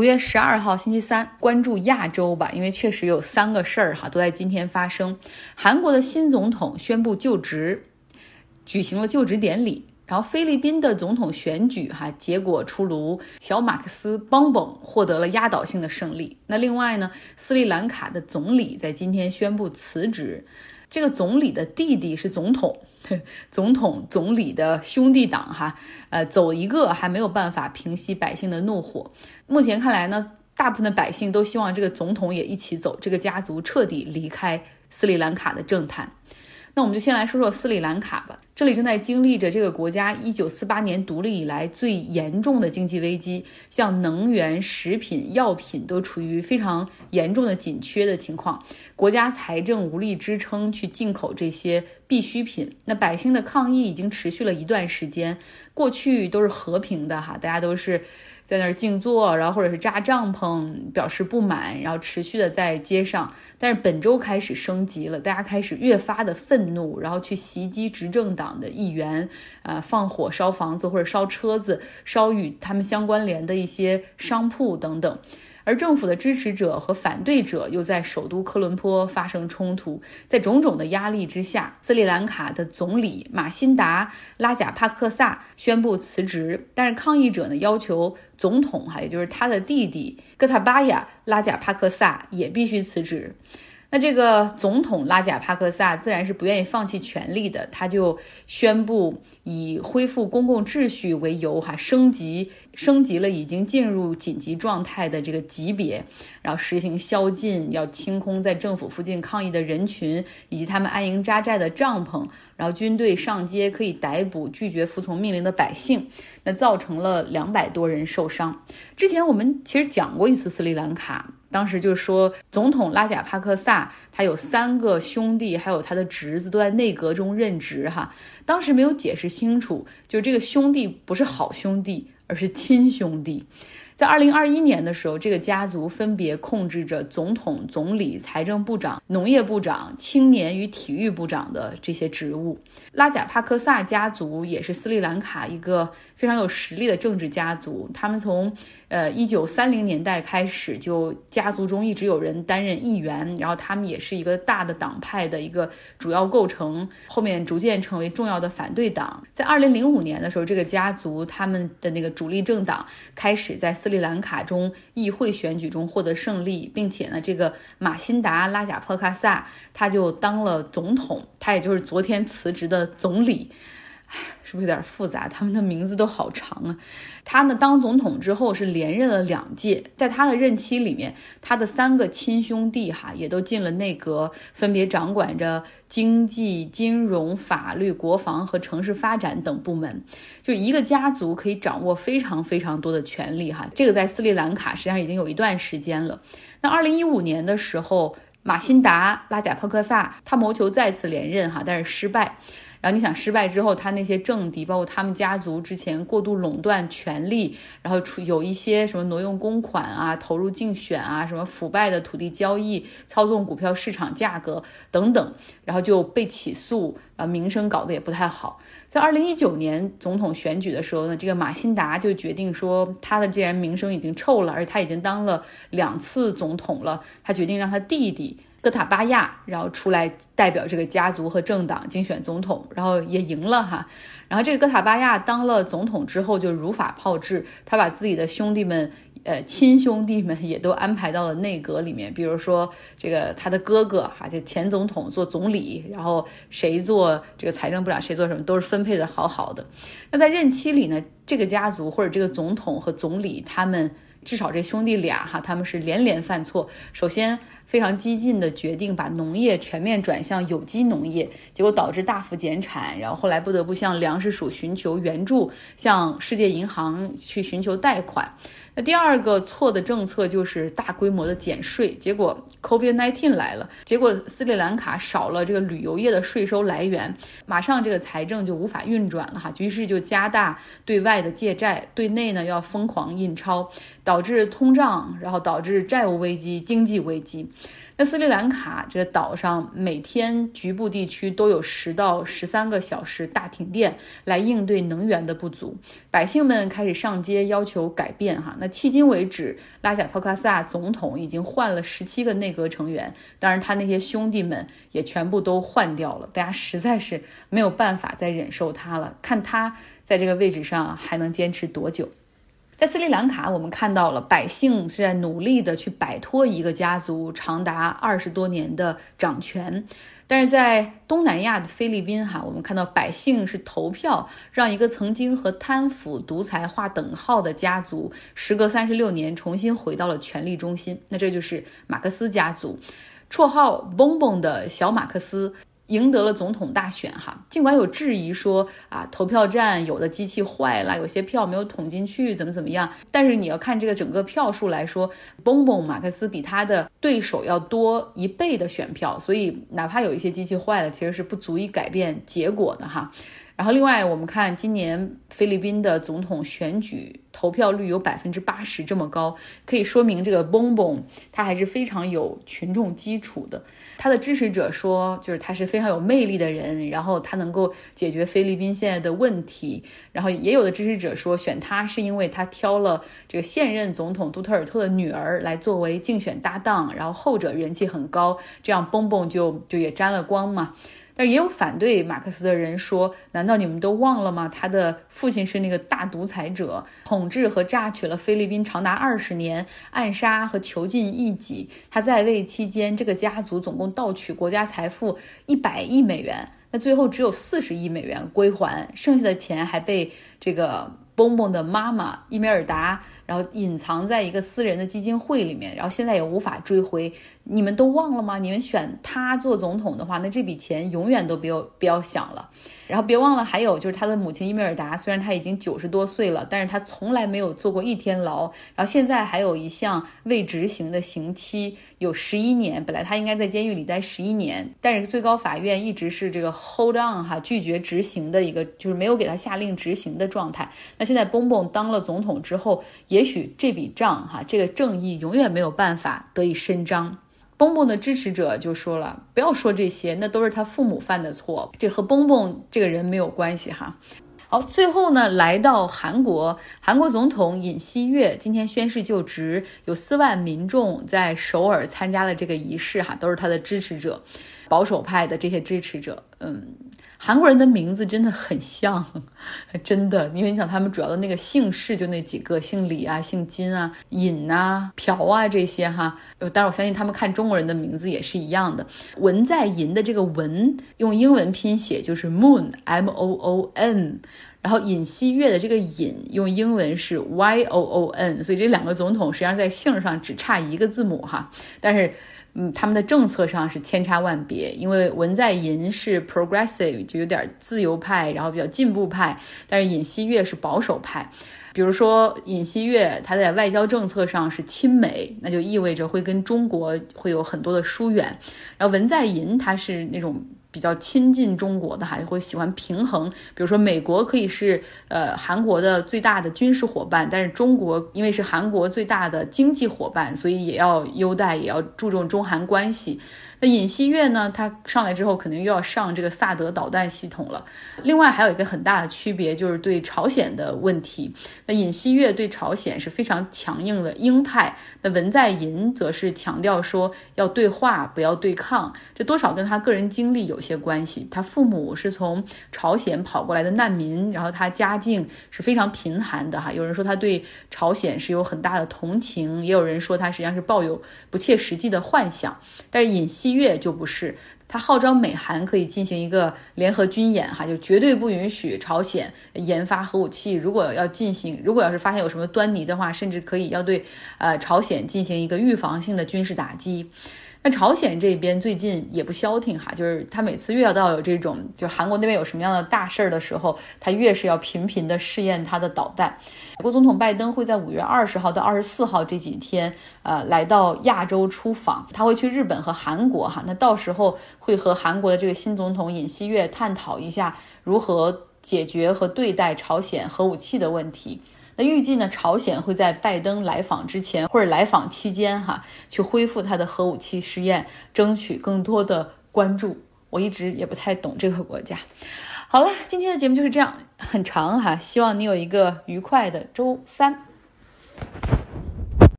五月十二号星期三，关注亚洲吧，因为确实有三个事儿哈，都在今天发生。韩国的新总统宣布就职，举行了就职典礼。然后菲律宾的总统选举哈，结果出炉，小马克思邦本获得了压倒性的胜利。那另外呢，斯里兰卡的总理在今天宣布辞职。这个总理的弟弟是总统，总统总理的兄弟党哈，呃，走一个还没有办法平息百姓的怒火。目前看来呢，大部分的百姓都希望这个总统也一起走，这个家族彻底离开斯里兰卡的政坛。那我们就先来说说斯里兰卡吧。这里正在经历着这个国家一九四八年独立以来最严重的经济危机，像能源、食品、药品都处于非常严重的紧缺的情况，国家财政无力支撑去进口这些必需品。那百姓的抗议已经持续了一段时间，过去都是和平的哈，大家都是。在那儿静坐，然后或者是扎帐篷表示不满，然后持续的在街上。但是本周开始升级了，大家开始越发的愤怒，然后去袭击执政党的议员，啊，放火烧房子或者烧车子，烧与他们相关联的一些商铺等等。而政府的支持者和反对者又在首都科伦坡发生冲突，在种种的压力之下，斯里兰卡的总理马辛达·拉贾帕克萨宣布辞职，但是抗议者呢要求总统哈，也就是他的弟弟哥塔巴亚·拉贾帕克萨也必须辞职。那这个总统拉贾帕克萨自然是不愿意放弃权力的，他就宣布以恢复公共秩序为由，哈，升级升级了已经进入紧急状态的这个级别，然后实行宵禁，要清空在政府附近抗议的人群以及他们安营扎寨的帐篷，然后军队上街可以逮捕拒绝服从命令的百姓，那造成了两百多人受伤。之前我们其实讲过一次斯里兰卡。当时就说，总统拉贾帕克萨他有三个兄弟，还有他的侄子都在内阁中任职。哈，当时没有解释清楚，就这个兄弟不是好兄弟，而是亲兄弟。在二零二一年的时候，这个家族分别控制着总统、总理、财政部长、农业部长、青年与体育部长的这些职务。拉贾帕克萨家族也是斯里兰卡一个非常有实力的政治家族，他们从。呃，一九三零年代开始，就家族中一直有人担任议员，然后他们也是一个大的党派的一个主要构成，后面逐渐成为重要的反对党。在二零零五年的时候，这个家族他们的那个主力政党开始在斯里兰卡中议会选举中获得胜利，并且呢，这个马辛达拉贾帕卡萨他就当了总统，他也就是昨天辞职的总理。是不是有点复杂？他们的名字都好长啊。他呢，当总统之后是连任了两届，在他的任期里面，他的三个亲兄弟哈也都进了内阁，分别掌管着经济、金融、法律、国防和城市发展等部门。就一个家族可以掌握非常非常多的权利哈。这个在斯里兰卡实际上已经有一段时间了。那二零一五年的时候，马辛达拉贾帕克萨他谋求再次连任哈，但是失败。然后你想失败之后，他那些政敌，包括他们家族之前过度垄断权力，然后出有一些什么挪用公款啊、投入竞选啊、什么腐败的土地交易、操纵股票市场价格等等，然后就被起诉，啊，名声搞得也不太好。在二零一九年总统选举的时候呢，这个马辛达就决定说，他的既然名声已经臭了，而且他已经当了两次总统了，他决定让他弟弟。戈塔巴亚，然后出来代表这个家族和政党竞选总统，然后也赢了哈。然后这个戈塔巴亚当了总统之后就如法炮制，他把自己的兄弟们，呃，亲兄弟们也都安排到了内阁里面。比如说这个他的哥哥哈，就前总统做总理，然后谁做这个财政部长，谁做什么都是分配的好好的。那在任期里呢，这个家族或者这个总统和总理他们。至少这兄弟俩哈，他们是连连犯错。首先非常激进的决定把农业全面转向有机农业，结果导致大幅减产，然后后来不得不向粮食署寻求援助，向世界银行去寻求贷款。那第二个错的政策就是大规模的减税，结果 COVID-19 来了，结果斯里兰卡少了这个旅游业的税收来源，马上这个财政就无法运转了哈，于是就加大对外的借债，对内呢要疯狂印钞，导致通胀，然后导致债务危机、经济危机。那斯里兰卡这个岛上每天局部地区都有十到十三个小时大停电，来应对能源的不足。百姓们开始上街要求改变哈。那迄今为止，拉贾帕卡萨总统已经换了十七个内阁成员，当然他那些兄弟们也全部都换掉了。大家实在是没有办法再忍受他了，看他在这个位置上还能坚持多久。在斯里兰卡，我们看到了百姓是在努力的去摆脱一个家族长达二十多年的掌权，但是在东南亚的菲律宾，哈，我们看到百姓是投票让一个曾经和贪腐独裁划等号的家族，时隔三十六年重新回到了权力中心。那这就是马克思家族，绰号“蹦蹦”的小马克思。赢得了总统大选，哈，尽管有质疑说啊，投票站有的机器坏了，有些票没有捅进去，怎么怎么样，但是你要看这个整个票数来说，蹦蹦马克思比他的对手要多一倍的选票，所以哪怕有一些机器坏了，其实是不足以改变结果的，哈。然后，另外我们看今年菲律宾的总统选举投票率有百分之八十这么高，可以说明这个 Bong Bong 他还是非常有群众基础的。他的支持者说，就是他是非常有魅力的人，然后他能够解决菲律宾现在的问题。然后也有的支持者说，选他是因为他挑了这个现任总统杜特尔特的女儿来作为竞选搭档，然后后者人气很高，这样 Bong Bong 就就也沾了光嘛。但也有反对马克思的人说：“难道你们都忘了吗？他的父亲是那个大独裁者，统治和榨取了菲律宾长达二十年，暗杀和囚禁异己。他在位期间，这个家族总共盗取国家财富一百亿美元，那最后只有四十亿美元归还，剩下的钱还被这个蹦蹦的妈妈伊梅尔达。”然后隐藏在一个私人的基金会里面，然后现在也无法追回。你们都忘了吗？你们选他做总统的话，那这笔钱永远都不要不要想了。然后别忘了，还有就是他的母亲伊梅尔达，虽然他已经九十多岁了，但是他从来没有坐过一天牢。然后现在还有一项未执行的刑期，有十一年。本来他应该在监狱里待十一年，但是最高法院一直是这个 hold on 哈，拒绝执行的一个，就是没有给他下令执行的状态。那现在蹦蹦当了总统之后，也也许这笔账哈，这个正义永远没有办法得以伸张。蹦蹦的支持者就说了：“不要说这些，那都是他父母犯的错，这和蹦蹦这个人没有关系哈。”好，最后呢，来到韩国，韩国总统尹锡悦今天宣誓就职，有四万民众在首尔参加了这个仪式哈，都是他的支持者，保守派的这些支持者，嗯。韩国人的名字真的很像，真的，因为你想他们主要的那个姓氏就那几个，姓李啊，姓金啊，尹啊，朴啊这些哈。呃，当然我相信他们看中国人的名字也是一样的。文在寅的这个文用英文拼写就是 moon m o o n，然后尹锡悦的这个尹用英文是 y o o n，所以这两个总统实际上在姓上只差一个字母哈，但是。嗯，他们的政策上是千差万别，因为文在寅是 progressive，就有点自由派，然后比较进步派，但是尹锡悦是保守派。比如说尹锡悦他在外交政策上是亲美，那就意味着会跟中国会有很多的疏远。然后文在寅他是那种。比较亲近中国的，还会喜欢平衡。比如说，美国可以是呃韩国的最大的军事伙伴，但是中国因为是韩国最大的经济伙伴，所以也要优待，也要注重中韩关系。那尹锡悦呢？他上来之后肯定又要上这个萨德导弹系统了。另外还有一个很大的区别就是对朝鲜的问题。那尹锡悦对朝鲜是非常强硬的鹰派，那文在寅则是强调说要对话，不要对抗。这多少跟他个人经历有些关系。他父母是从朝鲜跑过来的难民，然后他家境是非常贫寒的哈。有人说他对朝鲜是有很大的同情，也有人说他实际上是抱有不切实际的幻想。但是尹锡。月就不是，他号召美韩可以进行一个联合军演，哈，就绝对不允许朝鲜研发核武器。如果要进行，如果要是发现有什么端倪的话，甚至可以要对呃朝鲜进行一个预防性的军事打击。那朝鲜这边最近也不消停哈，就是他每次越要到有这种，就韩国那边有什么样的大事儿的时候，他越是要频频的试验他的导弹。美国总统拜登会在五月二十号到二十四号这几天，呃，来到亚洲出访，他会去日本和韩国哈，那到时候会和韩国的这个新总统尹锡悦探讨一下如何解决和对待朝鲜核武器的问题。预计呢，朝鲜会在拜登来访之前或者来访期间哈，去恢复他的核武器试验，争取更多的关注。我一直也不太懂这个国家。好了，今天的节目就是这样，很长哈，希望你有一个愉快的周三。